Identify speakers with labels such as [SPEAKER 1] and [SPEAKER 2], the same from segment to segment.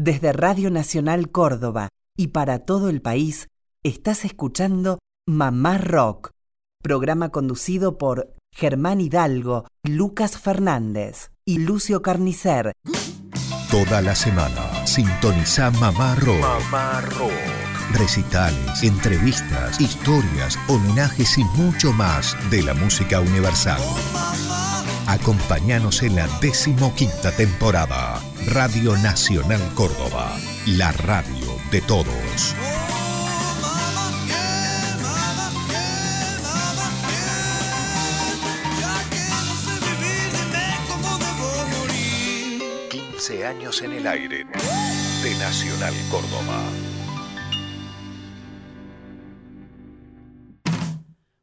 [SPEAKER 1] Desde Radio Nacional Córdoba y para todo el país, estás escuchando Mamá Rock, programa conducido por Germán Hidalgo, Lucas Fernández y Lucio Carnicer.
[SPEAKER 2] Toda la semana, sintoniza Mamá Rock.
[SPEAKER 3] Mamá Rock.
[SPEAKER 2] Recitales, entrevistas, historias, homenajes y mucho más de la música universal. Acompáñanos en la decimoquinta temporada. Radio Nacional Córdoba, la radio de todos. 15 años en el aire de Nacional Córdoba.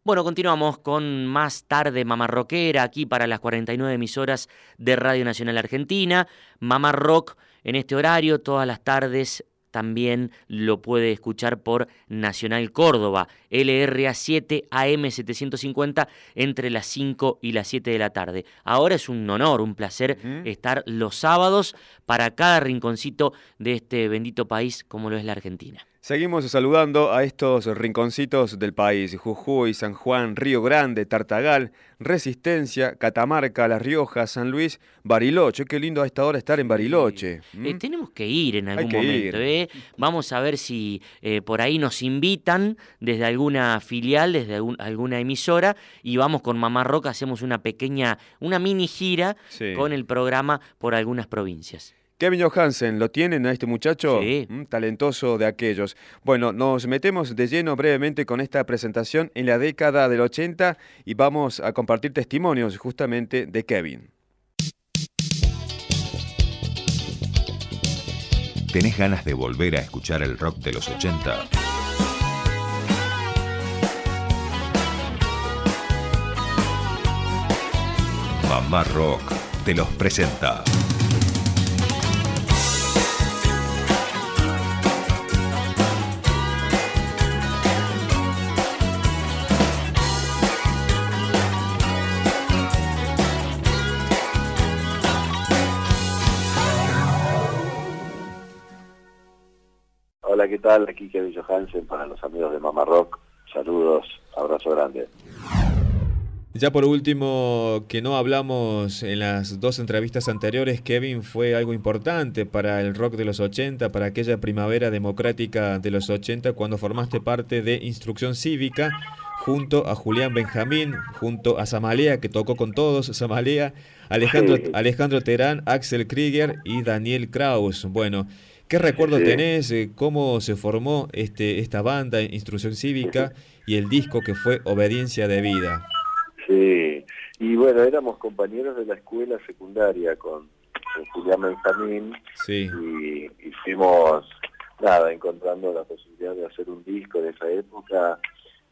[SPEAKER 4] Bueno, continuamos con más tarde Mamá Rockera aquí para las 49 emisoras de Radio Nacional Argentina. Mamá Rock en este horario, todas las tardes también lo puede escuchar por Nacional Córdoba, LRA 7 AM 750 entre las 5 y las 7 de la tarde. Ahora es un honor, un placer estar los sábados para cada rinconcito de este bendito país como lo es la Argentina.
[SPEAKER 5] Seguimos saludando a estos rinconcitos del país, Jujuy, San Juan, Río Grande, Tartagal, Resistencia, Catamarca, La Rioja, San Luis, Bariloche. Qué lindo a esta hora estar en Bariloche.
[SPEAKER 4] Eh, tenemos que ir en algún momento. ¿eh? Vamos a ver si eh, por ahí nos invitan desde alguna filial, desde alguna emisora, y vamos con Mamá Roca, hacemos una pequeña, una mini gira con el programa por algunas provincias.
[SPEAKER 5] Kevin Johansen, ¿lo tienen a este muchacho?
[SPEAKER 4] Sí.
[SPEAKER 5] Mm, talentoso de aquellos. Bueno, nos metemos de lleno brevemente con esta presentación en la década del 80 y vamos a compartir testimonios justamente de Kevin.
[SPEAKER 2] ¿Tenés ganas de volver a escuchar el rock de los 80? Mamá Rock te los presenta.
[SPEAKER 6] Hola, ¿qué tal? Aquí Kevin Johansen para los amigos de Mama Rock. Saludos, abrazo grande.
[SPEAKER 5] Ya por último, que no hablamos en las dos entrevistas anteriores, Kevin fue algo importante para el rock de los 80, para aquella primavera democrática de los 80, cuando formaste parte de Instrucción Cívica, junto a Julián Benjamín, junto a Samalea, que tocó con todos, Samalea, Alejandro, Alejandro Terán, Axel Krieger y Daniel Kraus. Bueno, ¿Qué recuerdo tenés? Eh, ¿Cómo se formó este, esta banda, Instrucción Cívica, y el disco que fue Obediencia de Vida?
[SPEAKER 6] Sí, y bueno, éramos compañeros de la escuela secundaria con, Julián Benjamín
[SPEAKER 5] sí.
[SPEAKER 6] y, y, fuimos, nada, encontrando la posibilidad de hacer un disco de esa época.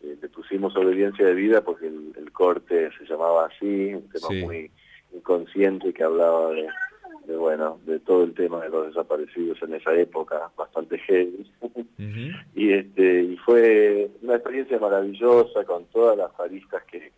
[SPEAKER 6] Eh, le pusimos Obediencia de Vida porque el, corte se llamaba así, un tema muy inconsciente que hablaba de de bueno, de todo el tema de los desaparecidos en esa época, bastante heavy. y este y fue una experiencia maravillosa con todas las aristas que,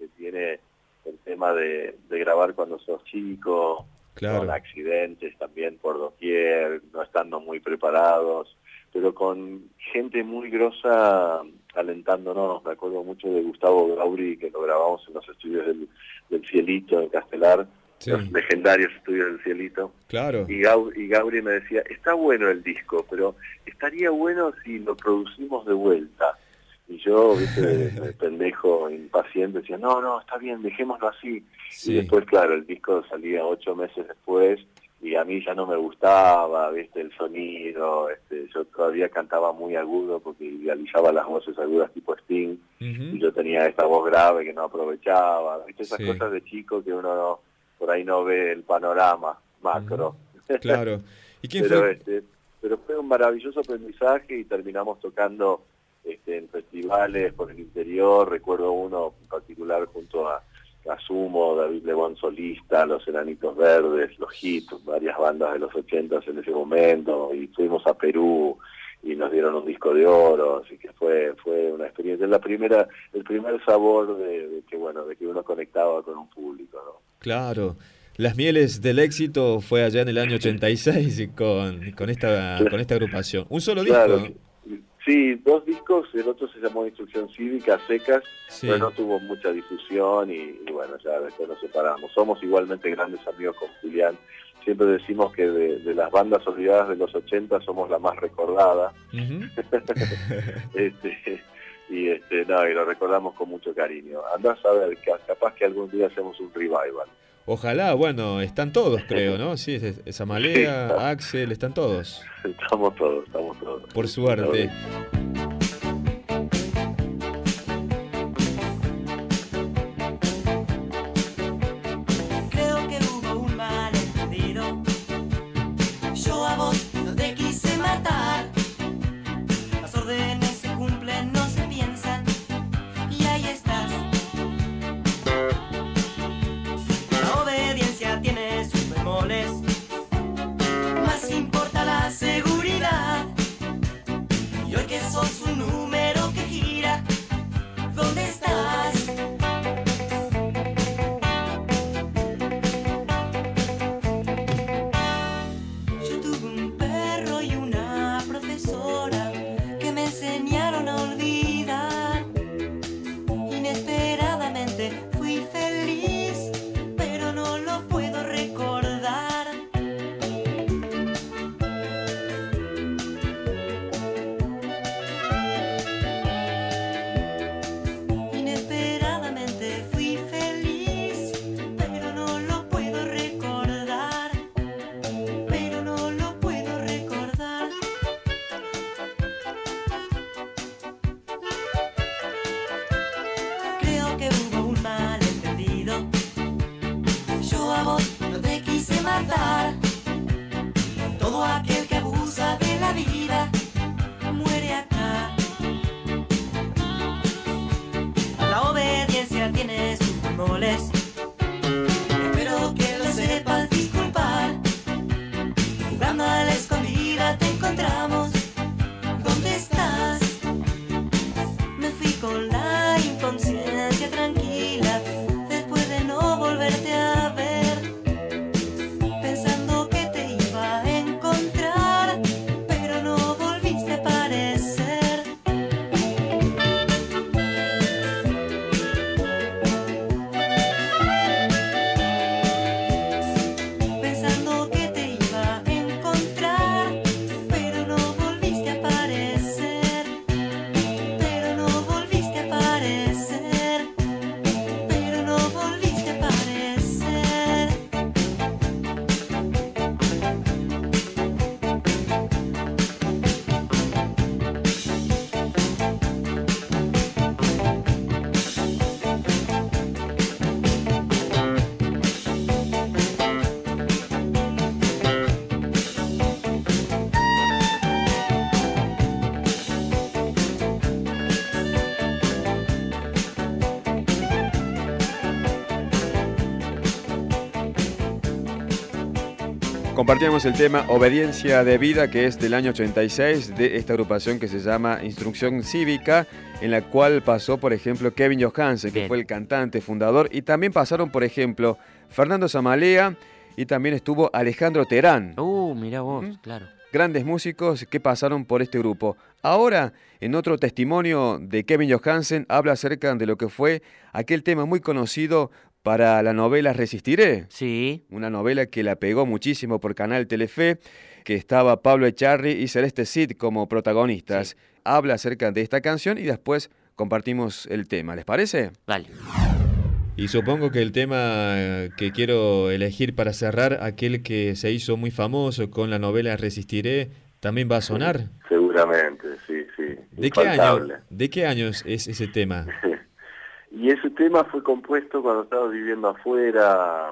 [SPEAKER 6] tema de, grabar cuando sos chico, con accidentes también por doquier, no estando muy preparados, pero con gente muy grosa alentándonos. Me acuerdo mucho de Gustavo Gauri, que lo grabamos en los estudios del, del Cielito en Castelar, los legendarios estudios del cielito.
[SPEAKER 5] Claro.
[SPEAKER 6] Y, Gauri me decía, está bueno el disco, pero estaría bueno si lo producimos de vuelta. Y yo, viste, pendejo, impaciente, decía, no, no, está bien, dejémoslo así. Y después, claro, el disco salía ocho meses después y a mí ya no me gustaba, viste, el sonido, este, yo todavía cantaba muy agudo porque idealizaba las voces agudas tipo Sting, y yo tenía esta voz grave que no aprovechaba, viste, esas cosas de chico que uno no por ahí no ve el panorama macro.
[SPEAKER 5] Claro. ¿Y quién
[SPEAKER 6] pero,
[SPEAKER 5] fue?
[SPEAKER 6] Este, pero fue un maravilloso aprendizaje y terminamos tocando este, en festivales por el interior. Recuerdo uno en particular junto a, Sumo, David Lebón solista, Los Enanitos Verdes, Los Hits, varias bandas de los ochentas en ese momento. Y fuimos a Perú y nos dieron un disco de oro, así que fue fue una experiencia, la primera el primer sabor de, de que bueno, de que uno conectaba con un público, ¿no?
[SPEAKER 5] Claro.
[SPEAKER 7] Las mieles del éxito fue allá en el año 86 con, con, esta, con esta agrupación. Un solo disco.
[SPEAKER 6] Sí, dos discos, el otro se llamó Instrucción Cívica, Secas, pero no tuvo mucha difusión y, bueno, ya después nos separamos. Somos igualmente grandes amigos con Julián. Siempre decimos que de, las bandas olvidadas de los 80 somos la más recordada. este, y este, no, y lo recordamos con mucho cariño. Andás a ver, capaz que algún día hacemos un revival.
[SPEAKER 7] Ojalá, bueno, están todos, creo, ¿no? Sí, esa Malea, Axel, están todos.
[SPEAKER 6] Estamos todos, estamos todos.
[SPEAKER 7] Por suerte. Guinness. Compartíamos el tema Obediencia de Vida, que es del año 86, de esta agrupación que se llama Instrucción Cívica, en la cual pasó, por ejemplo, Kevin Johansen, que fue el cantante fundador, y también pasaron, por ejemplo, Fernando Zamalea, y también estuvo Alejandro Terán.
[SPEAKER 4] Uh, mira vos, claro.
[SPEAKER 7] Grandes músicos que pasaron por este grupo. Ahora, en otro testimonio de Kevin Johansen, habla acerca de lo que fue aquel tema muy conocido para la novela Resistiré.
[SPEAKER 4] Sí.
[SPEAKER 7] Una novela que la pegó muchísimo por Canal Telefe, que estaba Pablo Echarri y Celeste Cid como protagonistas. Habla acerca de esta canción y después compartimos el tema. ¿Les parece?
[SPEAKER 4] Vale.
[SPEAKER 7] Y supongo que el tema que quiero elegir para cerrar, aquel que se hizo muy famoso con la novela Resistiré, también va a sonar.
[SPEAKER 6] Seguramente, sí, sí.
[SPEAKER 7] ¿De qué, año, ¿De qué años es ese tema?
[SPEAKER 6] Y ese tema fue compuesto cuando estaba viviendo afuera,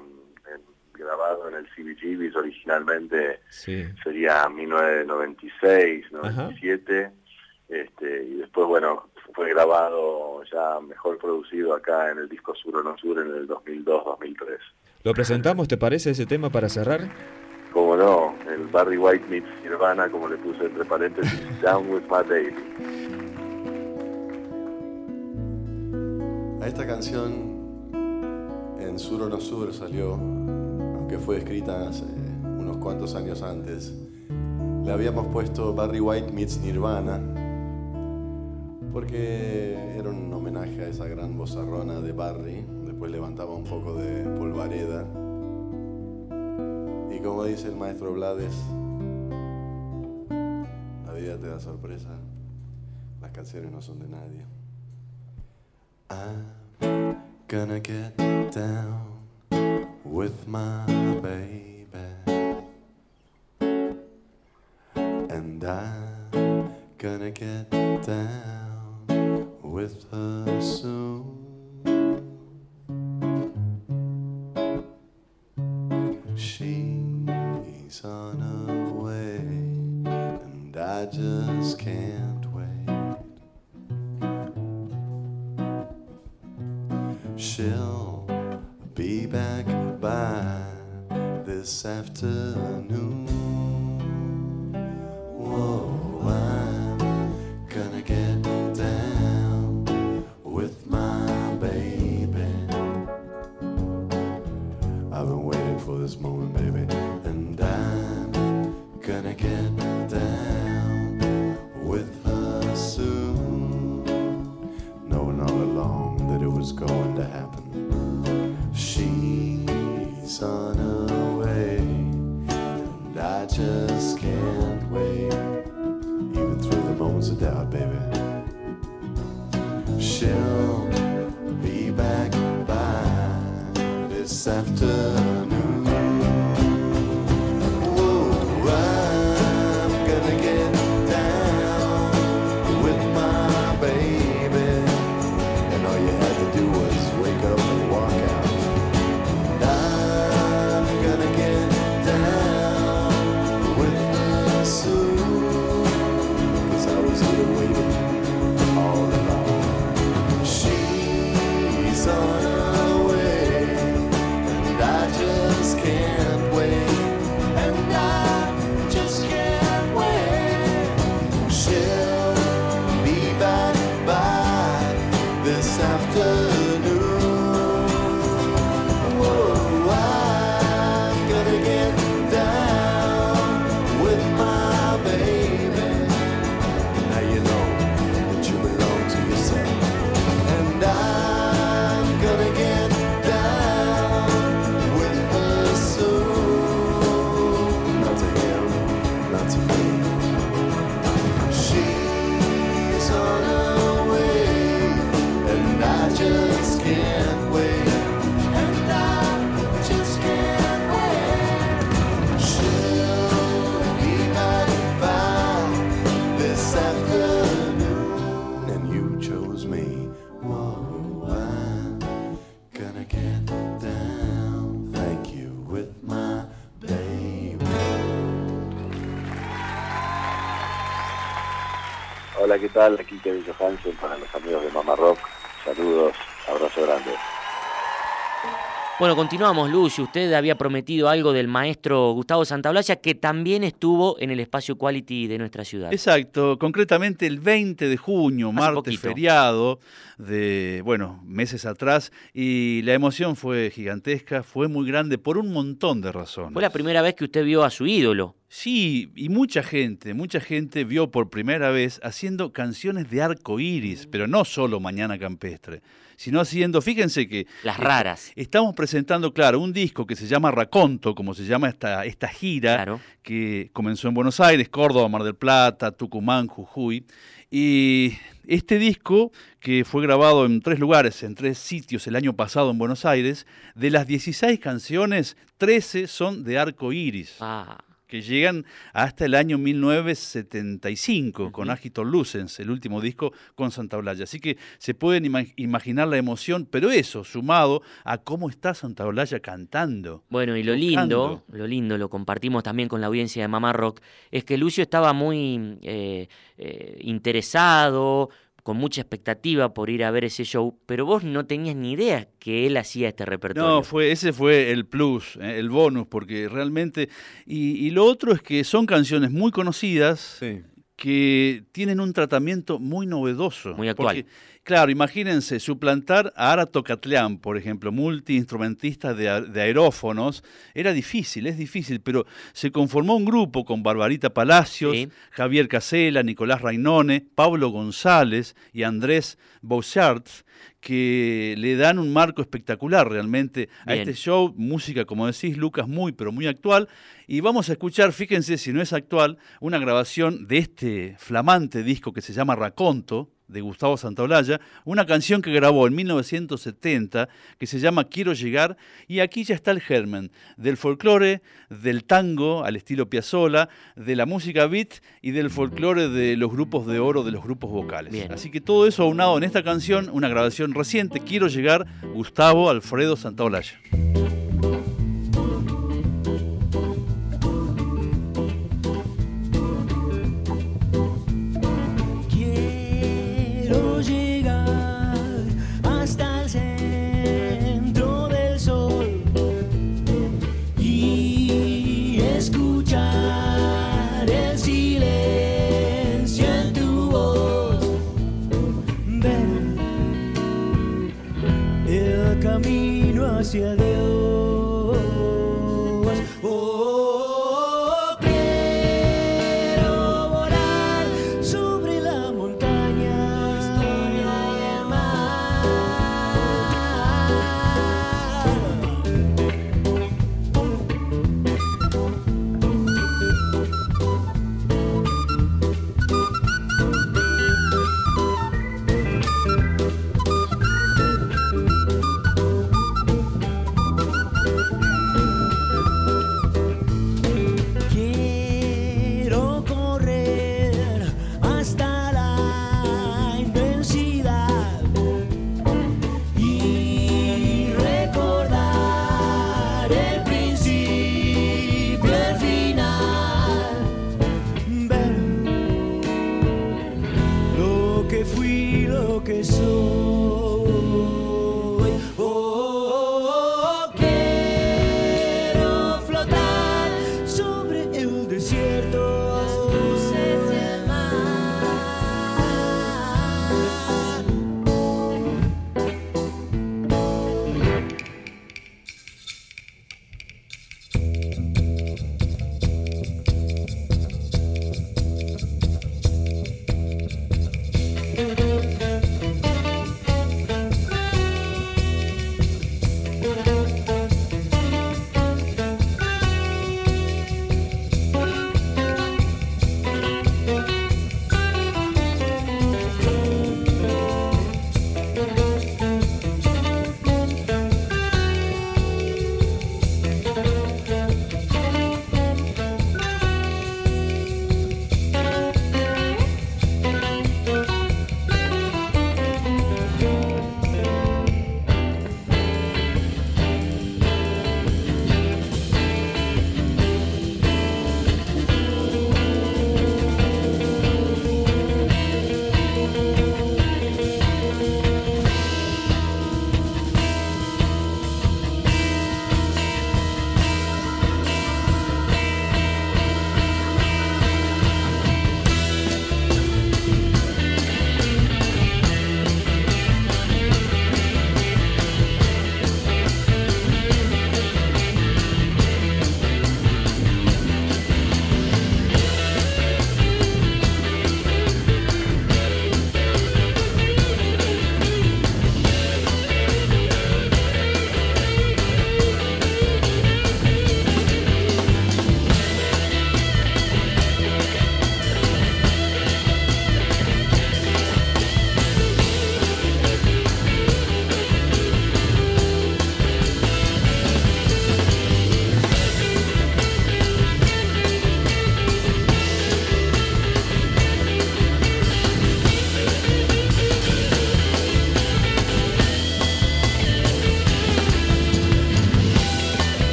[SPEAKER 6] grabado en el CBGB originalmente, sería 1996, 97, este, y después, bueno, fue grabado ya mejor producido acá en el disco Sur o No Sur en el 2002-2003.
[SPEAKER 7] ¿Lo presentamos, te parece, ese tema para cerrar?
[SPEAKER 6] Como no, el Barry White meets Nirvana, como le puse entre paréntesis, Down with My Baby.
[SPEAKER 3] A esta canción en Sur o No Sur salió que fue escrita hace unos cuantos años antes. Le habíamos puesto Barry White meets Nirvana, porque era un homenaje a esa gran bozarrona de Barry. Después levantaba un poco de polvareda. Y como dice el maestro Blades, la vida te da sorpresa. Las canciones no son de nadie. I'm gonna get down with my baby. And I'm gonna get down with her soon. She's on her way, and I just can't after
[SPEAKER 6] Hola, ¿qué tal? Aquí Kevin Johansen para los amigos de Mama Rock. Saludos, abrazo grande.
[SPEAKER 4] Bueno, continuamos, Lucio. Usted había prometido algo del maestro Gustavo Santaolalla, que también estuvo en el espacio Quality de nuestra ciudad.
[SPEAKER 8] Exacto, concretamente el 20 de junio,
[SPEAKER 4] Hace
[SPEAKER 8] martes
[SPEAKER 4] poquito.
[SPEAKER 8] feriado de, bueno, meses atrás, y la emoción fue gigantesca, fue muy grande por un montón de razones.
[SPEAKER 4] Fue la primera vez que usted vio a su ídolo.
[SPEAKER 8] Sí, y mucha gente, mucha gente vio por primera vez haciendo canciones de arco iris, pero no solo Mañana Campestre, sino haciendo, fíjense que
[SPEAKER 4] Las raras.
[SPEAKER 8] estamos presentando, claro, un disco que se llama Raconto, como se llama esta, esta gira,
[SPEAKER 4] Claro.
[SPEAKER 8] que comenzó en Buenos Aires, Córdoba, Mar del Plata, Tucumán, Jujuy. Y este disco, que fue grabado en tres lugares, en tres sitios el año pasado en Buenos Aires, de las 16 canciones, 13 son de arco iris
[SPEAKER 4] Ah,
[SPEAKER 8] que llegan hasta el año 1975 con Agitor Lucens, el último disco con Santa Olalla. Así que se pueden ima- imaginar la emoción, pero eso sumado a cómo está Santa Olalla cantando.
[SPEAKER 4] Bueno, y lo
[SPEAKER 8] Tocando.
[SPEAKER 4] lindo, lo lindo, lo compartimos también con la audiencia de Mamá Rock, es que Lucio estaba muy eh, eh, interesado, con mucha expectativa por ir a ver ese show, pero vos no tenías ni idea que él hacía este repertorio.
[SPEAKER 8] No, fue, ese fue el plus, eh, el bonus, porque realmente... Y, y lo otro es que son canciones muy conocidas,
[SPEAKER 5] Sí.
[SPEAKER 8] que tienen un tratamiento muy novedoso.
[SPEAKER 4] Muy actual.
[SPEAKER 8] porque- Claro, imagínense, suplantar a Ara Tocatlián, por ejemplo, multiinstrumentista de, de, aerófonos, era difícil, es difícil, pero se conformó un grupo con Barbarita Palacios, Javier Casela, Nicolás Rainone, Pablo González y Andrés Bouchard, que le dan un marco espectacular realmente a este show, música, como decís, Lucas, muy, pero muy actual. Y vamos a escuchar, fíjense si no es actual, una grabación de este flamante disco que se llama Raconto, de Gustavo Santaolalla, una canción que grabó en 1970 que se llama Quiero llegar y aquí ya está el germen del folclore, del tango al estilo Piazzolla, de la música beat y del folclore de los grupos de oro, de los grupos vocales. Así que todo eso aunado en esta canción, una grabación reciente, Quiero llegar, Gustavo Alfredo Santaolalla.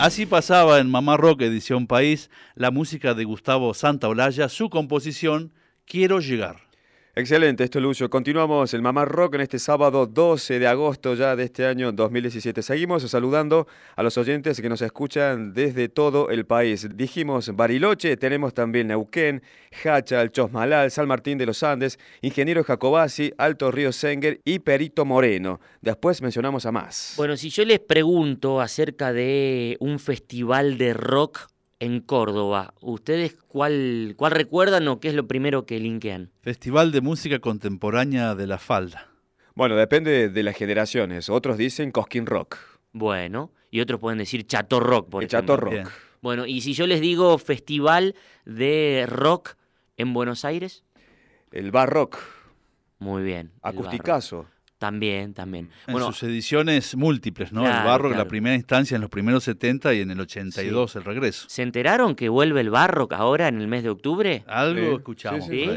[SPEAKER 8] Así pasaba en Mamá Rock Edición País la música de Gustavo Santaolalla, su composición Quiero llegar.
[SPEAKER 5] Excelente, esto es Lucio. Continuamos el Mamá Rock en este sábado 12 de agosto ya de este año 2017. Seguimos saludando a los oyentes que nos escuchan desde todo el país. Dijimos Bariloche, tenemos también Neuquén, Hacha, El Chosmalal, San Martín de los Andes, Ingeniero Jacobasi, Alto Río Senger y Perito Moreno. Después mencionamos a más.
[SPEAKER 4] Bueno, si yo les pregunto acerca de un festival de rock en Córdoba. ¿Ustedes cuál, cuál recuerdan o qué es lo primero que linkean?
[SPEAKER 8] Festival de Música Contemporánea de la Falda.
[SPEAKER 5] Bueno, depende de las generaciones. Otros dicen Cosquín Rock.
[SPEAKER 4] Bueno, y otros pueden decir Chato Rock, por
[SPEAKER 5] El Chato Rock.
[SPEAKER 4] Bueno, y si yo les digo Festival de Rock en Buenos Aires.
[SPEAKER 5] El Bar Rock.
[SPEAKER 4] Muy bien.
[SPEAKER 5] Acusticazo.
[SPEAKER 4] También, también.
[SPEAKER 8] En sus ediciones múltiples, ¿no? el barro, la primera instancia en los primeros 70 y en el 82 el regreso.
[SPEAKER 4] ¿Se enteraron que vuelve el barro ahora en el mes de octubre?
[SPEAKER 8] Algo escuchamos.
[SPEAKER 4] Sí,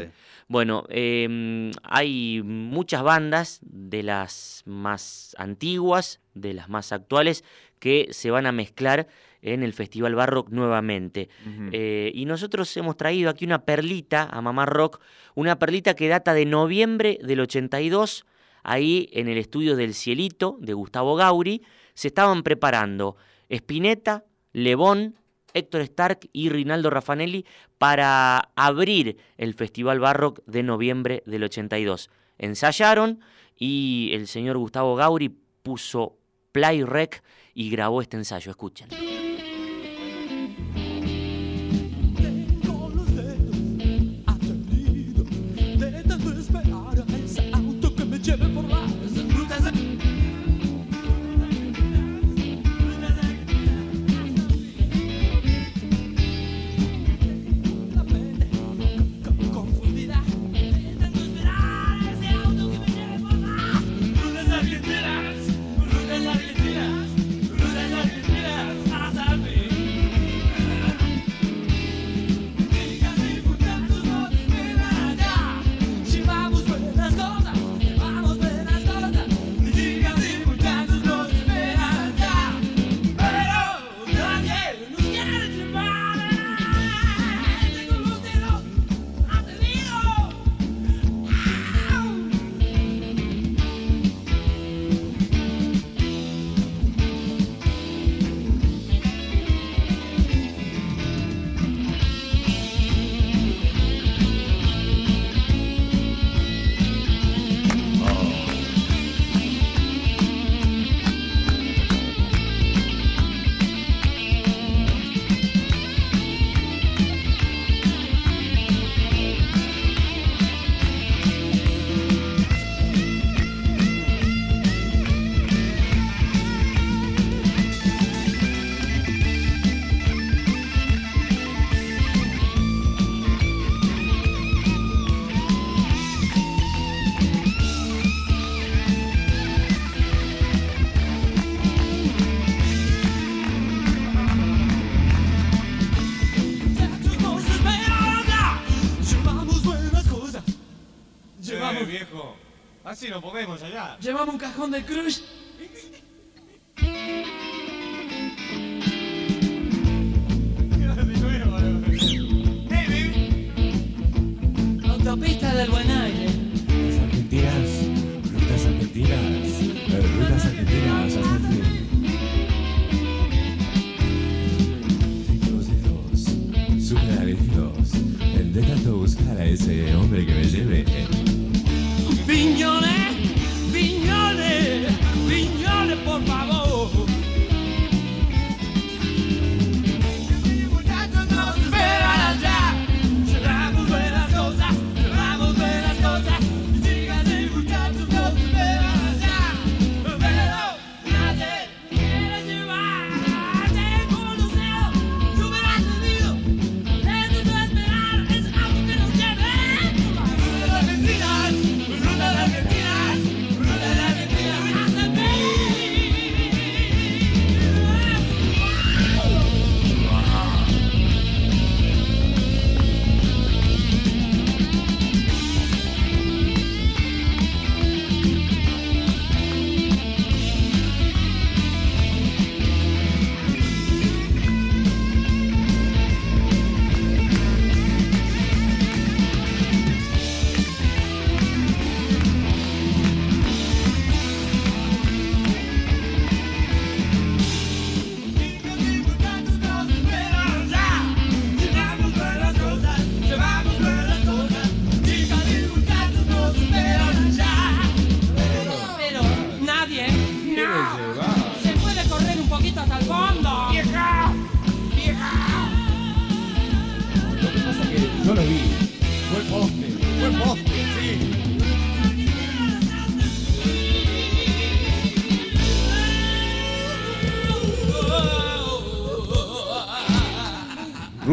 [SPEAKER 4] bueno, em, hay muchas bandas de las más antiguas, de las más actuales, que se van a mezclar en el Festival Barrock nuevamente. Eh, y nosotros hemos traído aquí una perlita a Mamá Rock, una perlita que data de noviembre del 82 ahí en el estudio del Cielito de Gustavo Gauri, se estaban preparando Spinetta, Lebón, Héctor Stark y Rinaldo Raffanelli para abrir el Festival Barrock de noviembre del 82. Ensayaron y el señor Gustavo Gauri puso play rec y grabó este ensayo. Escuchen.
[SPEAKER 9] Llevamos un cajón de crush. Autopista del buen aire.
[SPEAKER 10] Rutas argentinas, rutas argentinas, rutas argentinas súper. De tanto buscar a ese hombre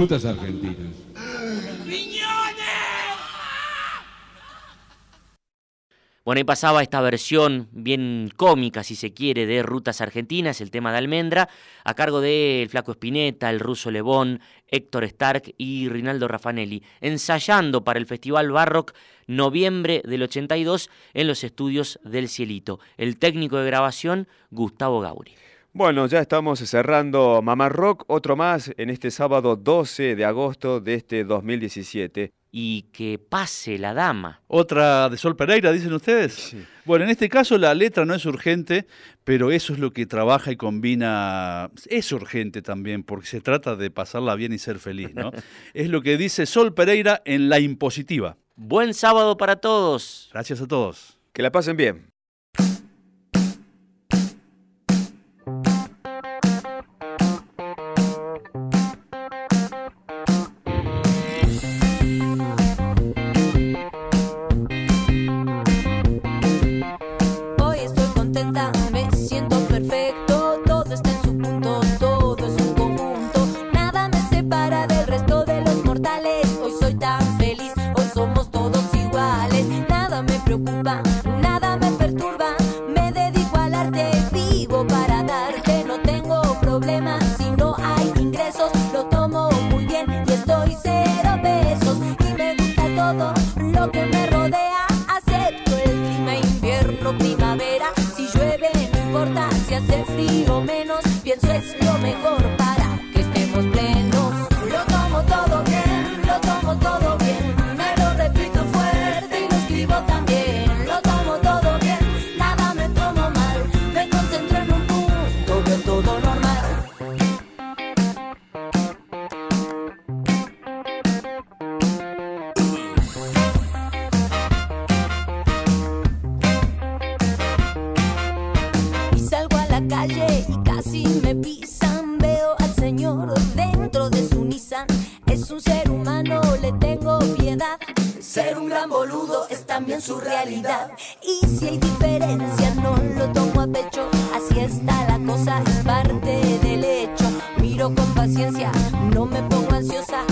[SPEAKER 10] Rutas argentinas.
[SPEAKER 4] Bueno, ahí pasaba esta versión bien cómica, si se quiere, de Rutas Argentinas, el tema de Almendra, a cargo de El Flaco Espineta, el ruso Lebón, Héctor Stark y Rinaldo Raffanelli, ensayando para el Festival Barrock noviembre del 82 en los estudios del Cielito. El técnico de grabación, Gustavo Gauri.
[SPEAKER 11] Bueno, ya estamos cerrando Mamá Rock, otro más en este sábado 12 de agosto de este 2017.
[SPEAKER 4] Y que pase la dama.
[SPEAKER 8] Otra de Sol Pereira, dicen ustedes. Bueno, en este caso la letra no es urgente, pero eso es lo que trabaja y combina. Es urgente también, porque se trata de pasarla bien y ser feliz, ¿no? es lo que dice Sol Pereira en La Impositiva.
[SPEAKER 4] Buen sábado para todos.
[SPEAKER 8] Gracias a todos.
[SPEAKER 11] Que la pasen bien.
[SPEAKER 12] Su realidad. Y si hay diferencia, no lo tomo a pecho. Así está la cosa, es parte del hecho. Miro con paciencia, no me pongo ansiosa.